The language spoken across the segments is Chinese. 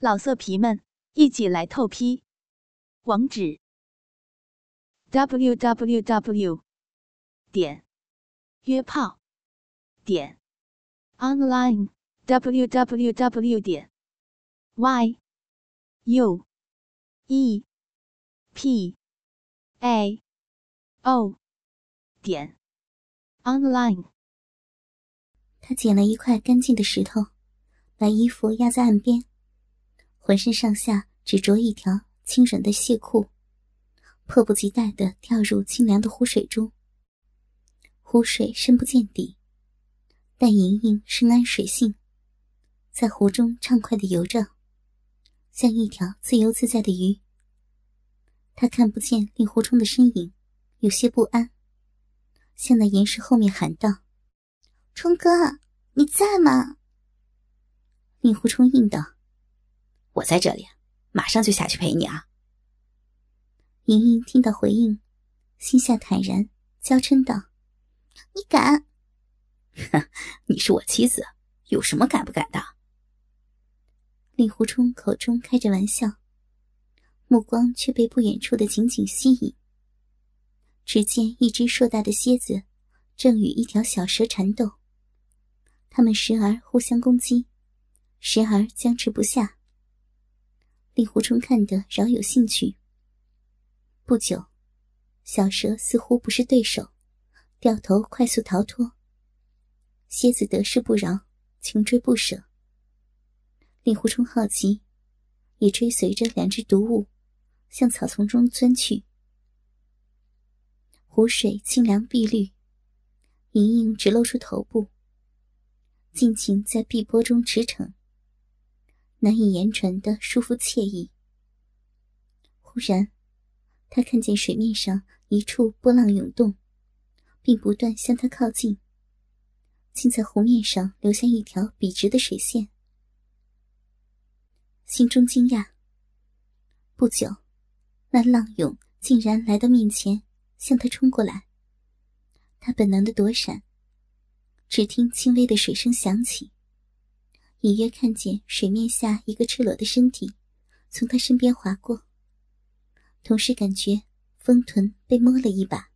老色皮们，一起来透批！网址：w w w 点约炮点 online w w w 点 y u e p a o 点 online。他捡了一块干净的石头，把衣服压在岸边。浑身上下只着一条轻软的亵裤，迫不及待地跳入清凉的湖水中。湖水深不见底，但莹莹深谙水性，在湖中畅快地游着，像一条自由自在的鱼。她看不见令狐冲的身影，有些不安，向那岩石后面喊道：“冲哥，你在吗？”令狐冲应道。我在这里，马上就下去陪你啊！莹莹听到回应，心下坦然，娇嗔道：“你敢？哼，你是我妻子，有什么敢不敢的？”令狐冲口中开着玩笑，目光却被不远处的情景吸引。只见一只硕大的蝎子正与一条小蛇缠斗，它们时而互相攻击，时而僵持不下。令狐冲看得饶有兴趣。不久，小蛇似乎不是对手，掉头快速逃脱。蝎子得势不饶，穷追不舍。令狐冲好奇，也追随着两只毒物向草丛中钻去。湖水清凉碧绿，莹莹只露出头部，尽情在碧波中驰骋。难以言传的舒服惬意。忽然，他看见水面上一处波浪涌动，并不断向他靠近，竟在湖面上留下一条笔直的水线。心中惊讶。不久，那浪涌竟然来到面前，向他冲过来。他本能的躲闪，只听轻微的水声响起。隐约看见水面下一个赤裸的身体从他身边划过，同时感觉丰臀被摸了一把。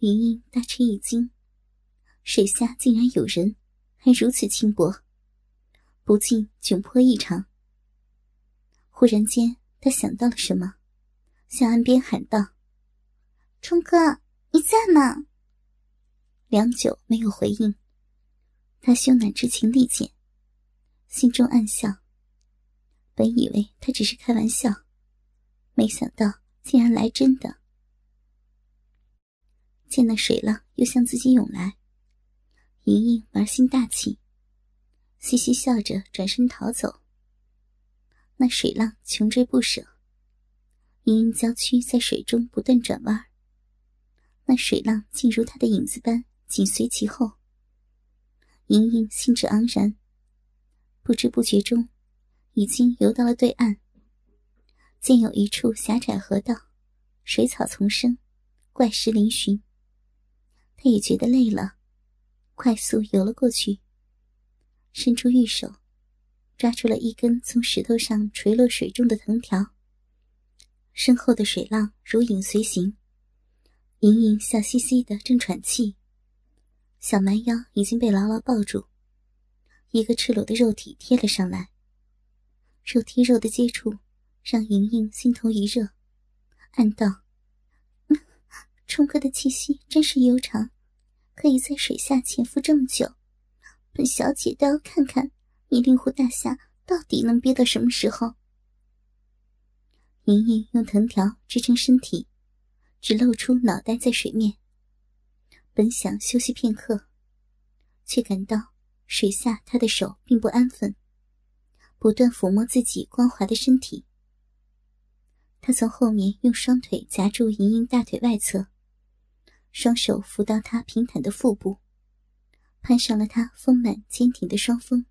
云莹大吃一惊，水下竟然有人，还如此轻薄，不禁窘迫异常。忽然间，他想到了什么，向岸边喊道：“冲哥，你在吗？”良久没有回应。他羞赧之情力减，心中暗笑。本以为他只是开玩笑，没想到竟然来真的。见那水浪又向自己涌来，莹莹玩心大起，嘻嘻笑着转身逃走。那水浪穷追不舍，莹莹娇躯在水中不断转弯，那水浪竟如她的影子般紧随其后。莹莹兴致盎然，不知不觉中，已经游到了对岸。见有一处狭窄河道，水草丛生，怪石嶙峋。他也觉得累了，快速游了过去，伸出玉手，抓住了一根从石头上垂落水中的藤条。身后的水浪如影随形，盈盈笑嘻嘻的正喘气。小蛮腰已经被牢牢抱住，一个赤裸的肉体贴了上来。肉贴肉的接触，让莹莹心头一热，暗道：“冲哥的气息真是悠长，可以在水下潜伏这么久。本小姐倒要看看你令狐大侠到底能憋到什么时候。”莹莹用藤条支撑身体，只露出脑袋在水面。本想休息片刻，却感到水下他的手并不安分，不断抚摸自己光滑的身体。他从后面用双腿夹住莹莹大腿外侧，双手扶到她平坦的腹部，攀上了她丰满坚挺的双峰。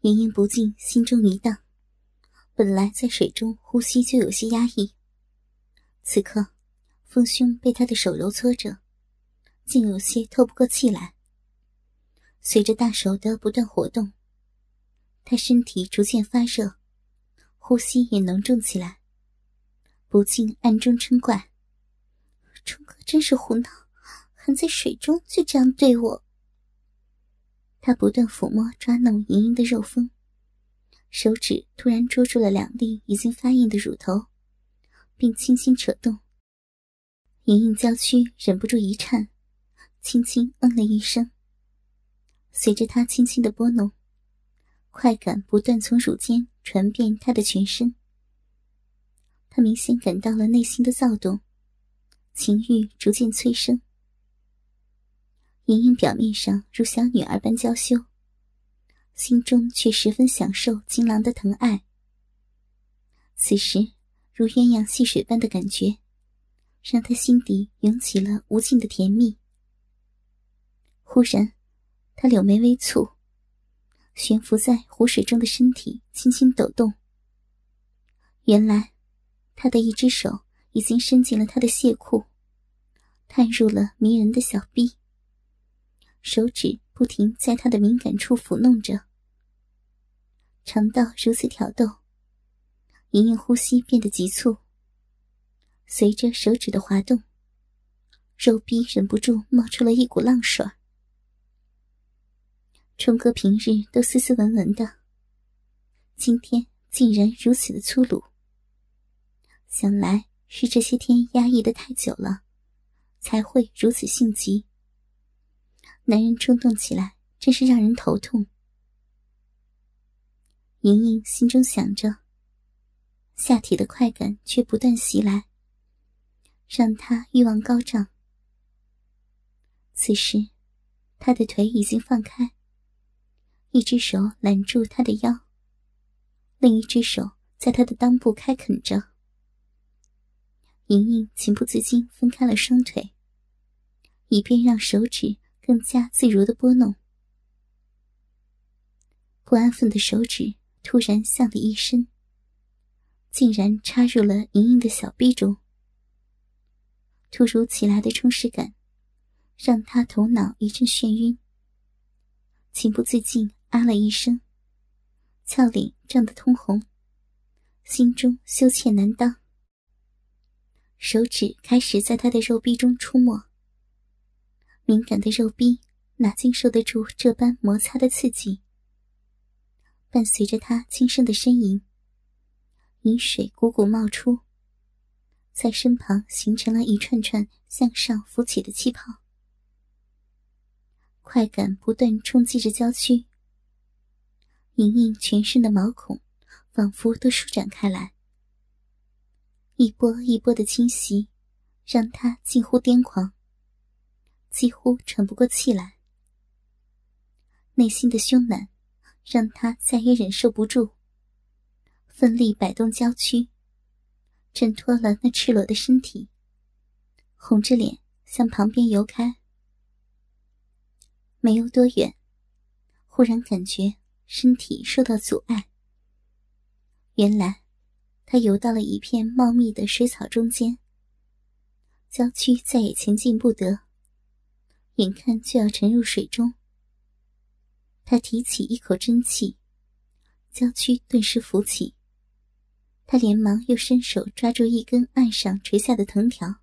莹莹不禁心中一荡，本来在水中呼吸就有些压抑，此刻丰胸被他的手揉搓着。竟有些透不过气来。随着大手的不断活动，他身体逐渐发热，呼吸也浓重起来，不禁暗中嗔怪：“冲哥真是胡闹，还在水中就这样对我。”他不断抚摸抓弄莹莹的肉峰，手指突然捉住了两粒已经发硬的乳头，并轻轻扯动。莹莹娇躯忍不住一颤，轻轻嗯了一声。随着他轻轻的拨弄。快感不断从乳尖传遍他的全身，他明显感到了内心的躁动，情欲逐渐催生。莹莹表面上如小女儿般娇羞，心中却十分享受金郎的疼爱。此时如鸳鸯戏水般的感觉，让他心底涌起了无尽的甜蜜。忽然，他柳眉微蹙。悬浮在湖水中的身体轻轻抖动。原来，他的一只手已经伸进了他的亵裤，探入了迷人的小臂。手指不停在他的敏感处抚弄着。尝到如此挑逗，莹莹呼吸变得急促。随着手指的滑动，肉壁忍不住冒出了一股浪水。冲哥平日都斯斯文文的，今天竟然如此的粗鲁。想来是这些天压抑的太久了，才会如此性急。男人冲动起来真是让人头痛。莹莹心中想着，下体的快感却不断袭来，让她欲望高涨。此时，她的腿已经放开。一只手揽住他的腰，另一只手在他的裆部开垦着。莹莹情不自禁分开了双腿，以便让手指更加自如的拨弄。不安分的手指突然向里一伸，竟然插入了莹莹的小臂中。突如其来的充实感，让他头脑一阵眩晕，情不自禁。啊了一声，俏脸涨得通红，心中羞怯难当。手指开始在他的肉壁中出没，敏感的肉壁哪经受得住这般摩擦的刺激？伴随着他轻声的呻吟，饮水汩汩冒出，在身旁形成了一串串向上浮起的气泡，快感不断冲击着娇躯。莹莹全身的毛孔仿佛都舒展开来，一波一波的侵袭，让她近乎癫狂，几乎喘不过气来。内心的凶难让她再也忍受不住，奋力摆动娇躯，挣脱了那赤裸的身体，红着脸向旁边游开。没游多远，忽然感觉。身体受到阻碍。原来，他游到了一片茂密的水草中间，娇躯再也前进不得，眼看就要沉入水中。他提起一口真气，娇躯顿时浮起。他连忙又伸手抓住一根岸上垂下的藤条，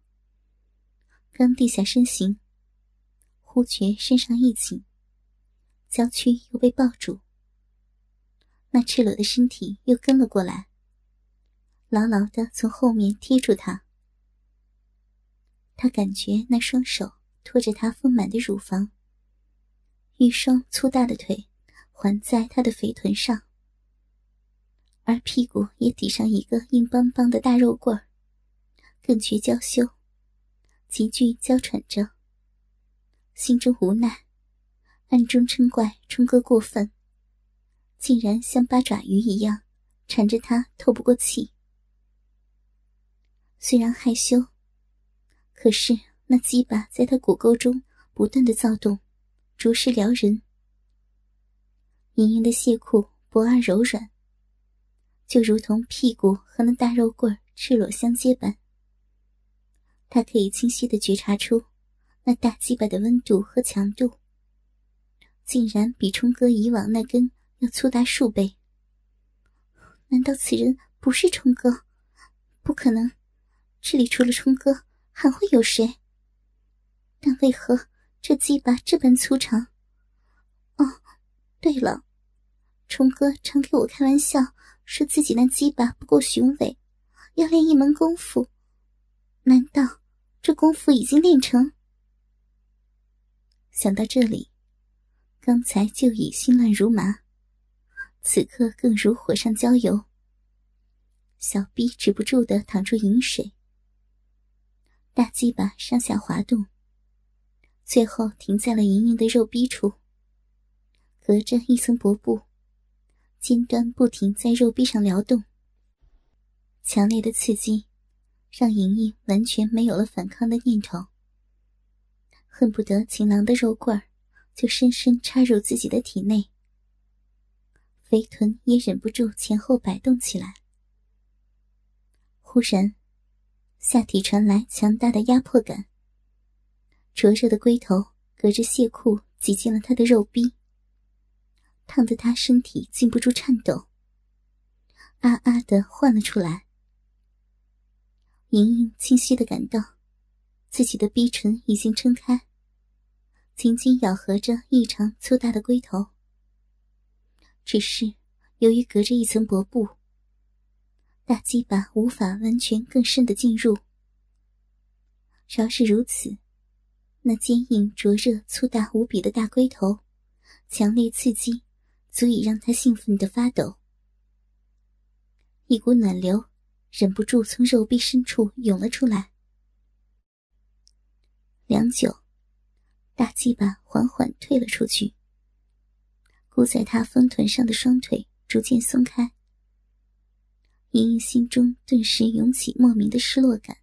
刚地下身形，忽觉身上一紧，娇躯又被抱住。那赤裸的身体又跟了过来，牢牢的从后面贴住他。他感觉那双手托着他丰满的乳房，一双粗大的腿环在他的肥臀上，而屁股也抵上一个硬邦邦的大肉棍儿，更觉娇羞，急剧娇喘着，心中无奈，暗中嗔怪冲哥过分。竟然像八爪鱼一样缠着他透不过气。虽然害羞，可是那鸡巴在他骨沟中不断的躁动，着实撩人。莹莹的亵裤薄而柔软，就如同屁股和那大肉棍赤裸相接般。他可以清晰的觉察出那大鸡巴的温度和强度，竟然比冲哥以往那根。要粗达数倍。难道此人不是冲哥？不可能，这里除了冲哥还会有谁？但为何这鸡巴这般粗长？哦，对了，冲哥常给我开玩笑，说自己那鸡巴不够雄伟，要练一门功夫。难道这功夫已经练成？想到这里，刚才就已心乱如麻，此刻更如火上浇油。小臂止不住的淌出饮水，大鸡巴上下滑动，最后停在了莹莹的肉壁处。隔着一层薄布，尖端不停在肉壁上撩动。强烈的刺激，让莹莹完全没有了反抗的念头。恨不得情郎的肉棍儿就深深插入自己的体内，肥臀也忍不住前后摆动起来。忽然，下体传来强大的压迫感，灼热的龟头隔着亵裤挤进了他的肉壁，烫得他身体禁不住颤抖，啊啊的唤了出来。莹莹清晰的感到。自己的逼唇已经撑开，紧紧咬合着异常粗大的龟头。只是由于隔着一层薄布，大鸡巴无法完全更深的进入。饶是如此，那坚硬、灼热、粗大无比的大龟头，强烈刺激，足以让他兴奋的发抖。一股暖流忍不住从肉壁深处涌了出来。良久，大鸡巴缓缓退了出去，箍在他丰臀上的双腿逐渐松开。莹莹心中顿时涌起莫名的失落感，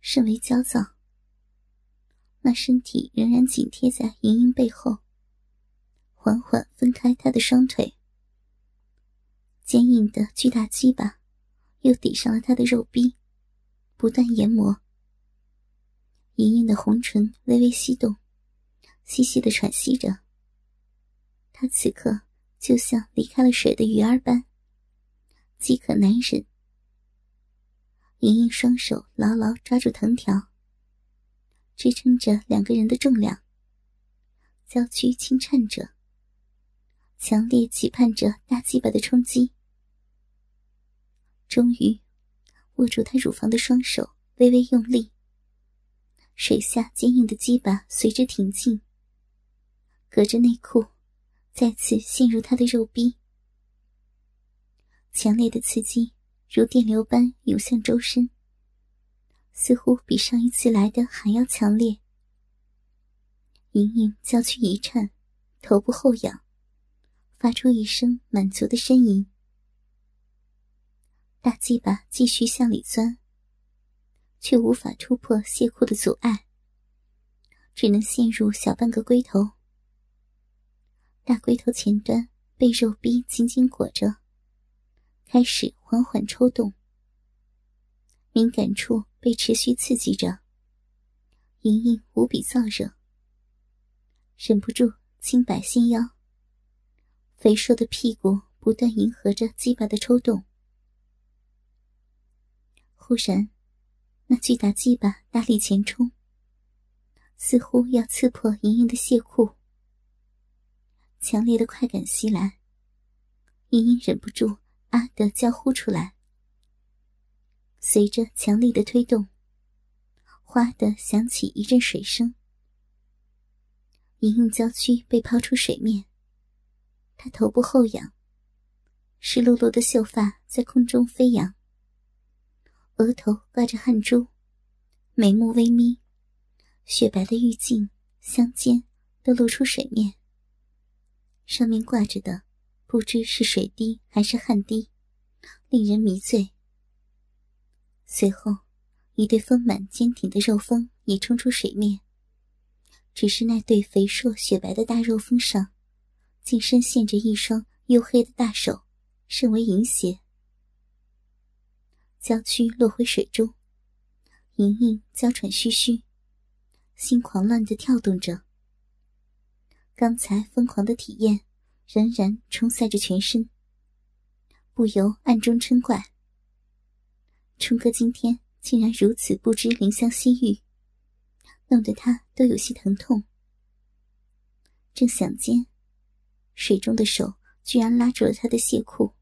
甚为焦躁。那身体仍然紧贴在莹莹背后，缓缓分开她的双腿。坚硬的巨大鸡巴又抵上了她的肉壁，不断研磨。莹莹的红唇微微翕动，细细的喘息着。他此刻就像离开了水的鱼儿般，饥渴难忍。莹莹双手牢牢抓住藤条，支撑着两个人的重量，娇躯轻颤着，强烈期盼着大鸡巴的冲击。终于，握住她乳房的双手微微用力。水下坚硬的鸡巴随之挺进，隔着内裤，再次陷入他的肉壁。强烈的刺激如电流般涌向周身，似乎比上一次来的还要强烈。莹莹娇躯一颤，头部后仰，发出一声满足的呻吟。大鸡巴继续向里钻。却无法突破亵裤的阻碍，只能陷入小半个龟头。大龟头前端被肉壁紧紧裹着，开始缓缓抽动。敏感处被持续刺激着，莹莹无比燥热，忍不住轻摆纤腰，肥硕的屁股不断迎合着鸡巴的抽动。忽然。那巨大鸡巴大力前冲，似乎要刺破莹莹的亵裤。强烈的快感袭来，莹莹忍不住啊的叫呼出来。随着强力的推动，哗的响起一阵水声。莹莹娇躯被抛出水面，她头部后仰，湿漉漉的秀发在空中飞扬。额头挂着汗珠，眉目微眯，雪白的玉颈、香肩都露出水面。上面挂着的，不知是水滴还是汗滴，令人迷醉。随后，一对丰满坚挺的肉峰也冲出水面。只是那对肥硕雪白的大肉峰上，竟深陷着一双黝黑的大手，甚为淫邪。娇躯落回水中，莹莹娇喘吁吁，心狂乱的跳动着。刚才疯狂的体验，仍然冲塞着全身，不由暗中嗔怪：冲哥今天竟然如此不知怜香惜玉，弄得他都有些疼痛。正想间，水中的手居然拉住了他的亵裤，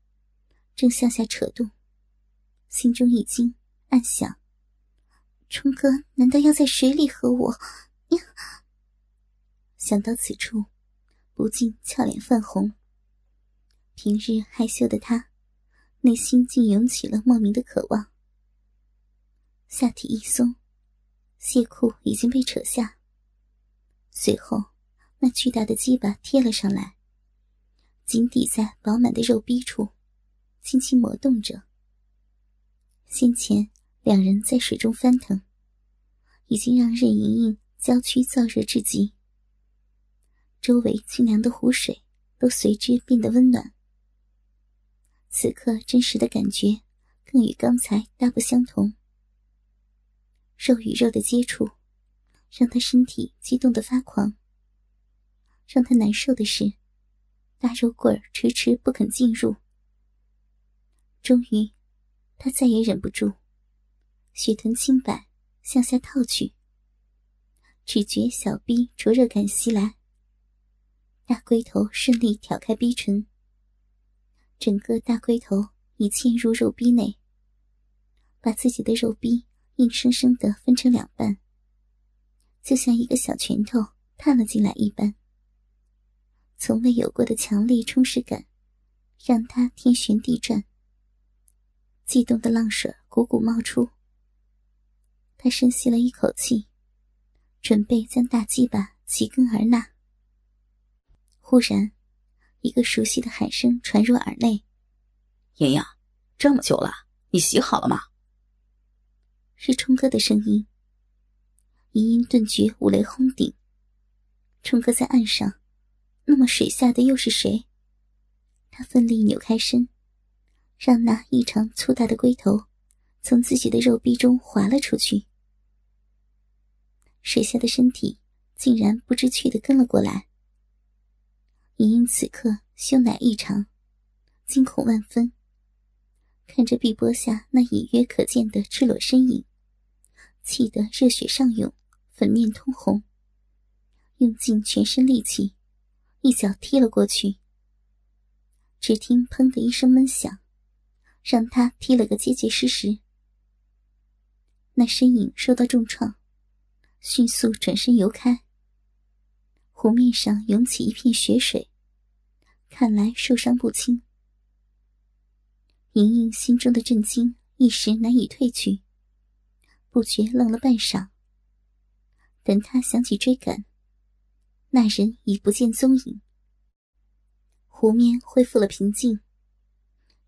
正向下扯动，心中一惊，暗想：冲哥难道要在水里和我？想到此处，不禁俏脸泛红。平日害羞的他，内心竟涌起了莫名的渴望。下体一松，亵裤已经被扯下。随后，那巨大的鸡巴贴了上来，紧抵在饱满的肉壁处，轻轻磨动着。先前两人在水中翻腾，已经让任盈盈娇躯燥热至极。周围清凉的湖水都随之变得温暖。此刻真实的感觉更与刚才大不相同。肉与肉的接触，让他身体激动的发狂。让他难受的是，大肉棍儿迟迟不肯进入。终于，他再也忍不住，血臀轻摆，向下套去。只觉小臂灼热感袭来。大龟头顺利挑开逼唇，整个大龟头已嵌入肉逼内，把自己的肉逼硬生生的分成两半，就像一个小拳头探了进来一般。从未有过的强烈充实感，让他天旋地转，悸动的浪水汩汩冒出。他深吸了一口气，准备将大鸡巴齐根而纳。忽然，一个熟悉的喊声传入耳内：“莹莹，这么久了，你洗好了吗？”是冲哥的声音。莹莹顿觉五雷轰顶。冲哥在岸上，那么水下的又是谁？他奋力扭开身，让那异常粗大的龟头从自己的肉壁中滑了出去。水下的身体竟然不知趣的跟了过来。莹莹此刻羞乃异常，惊恐万分。看着碧波下那隐约可见的赤裸身影，气得热血上涌，粉面通红，用尽全身力气，一脚踢了过去。只听“砰”的一声闷响，让他踢了个结结实实。那身影受到重创，迅速转身游开。湖面上涌起一片血水，看来受伤不轻。莹莹心中的震惊一时难以褪去，不觉愣了半晌。等她想起追赶，那人已不见踪影。湖面恢复了平静，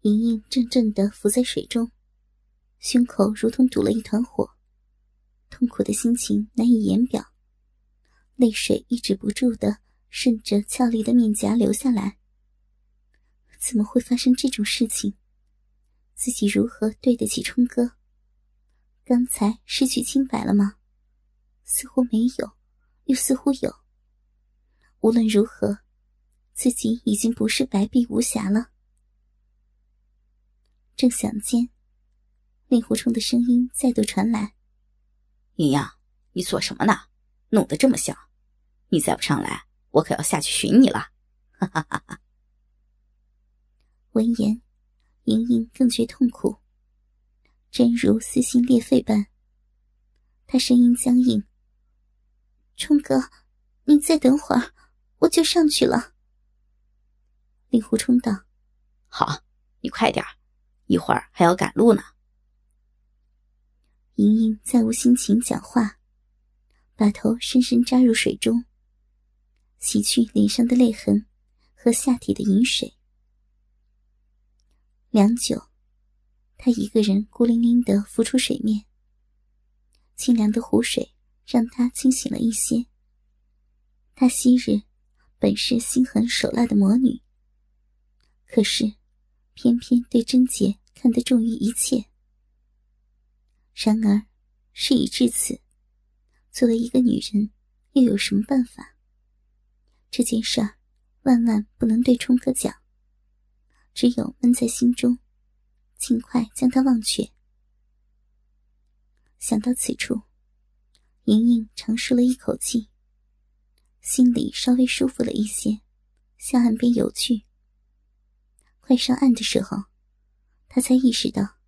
莹莹怔怔地浮在水中，胸口如同堵了一团火，痛苦的心情难以言表。泪水抑制不住的顺着俏丽的面颊流下来。怎么会发生这种事情？自己如何对得起冲哥？刚才失去清白了吗？似乎没有，又似乎有。无论如何，自己已经不是白璧无瑕了。正想间，令狐冲的声音再度传来：“云阳，你做什么呢？弄得这么响！”你再不上来，我可要下去寻你了！哈哈哈哈闻言，莹莹更觉痛苦，真如撕心裂肺般。她声音僵硬：“冲哥，你再等会儿，我就上去了。”令狐冲道：“好，你快点一会儿还要赶路呢。”莹莹再无心情讲话，把头深深扎入水中。洗去脸上的泪痕和下体的饮水。良久，他一个人孤零零的浮出水面。清凉的湖水让他清醒了一些。他昔日本是心狠手辣的魔女，可是偏偏对贞洁看得重于一切。然而事已至此，作为一个女人，又有什么办法？这件事儿，万万不能对冲哥讲，只有闷在心中，尽快将他忘却。想到此处，莹莹长舒了一口气，心里稍微舒服了一些，向岸边游去。快上岸的时候，她才意识到，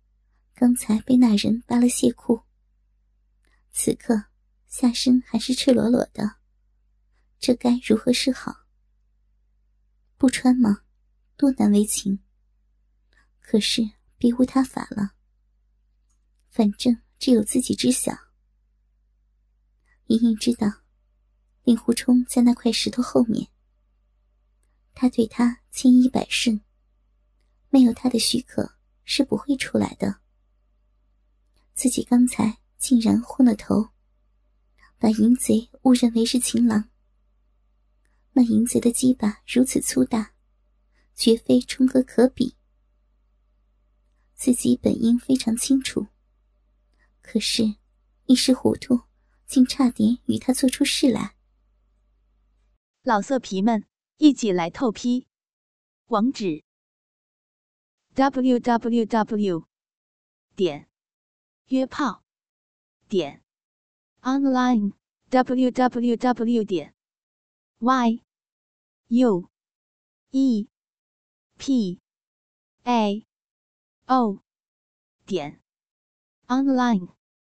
刚才被那人扒了亵裤，此刻下身还是赤裸裸的，这该如何是好？不穿吗？多难为情。可是别无他法了，反正。只有自己知晓。莹莹知道，令狐冲在那块石头后面。他对他千依百顺，没有他的许可是不会出来的。自己刚才竟然昏了头，把淫贼误认为是情郎。那淫贼的鸡巴如此粗大，绝非冲哥可比。自己本应非常清楚。可是，一时糊涂，竟差点与他做出事来。老色皮们，一起来透批！网址：w w w 点约炮点 online w w w 点 y u e p a o 点 online。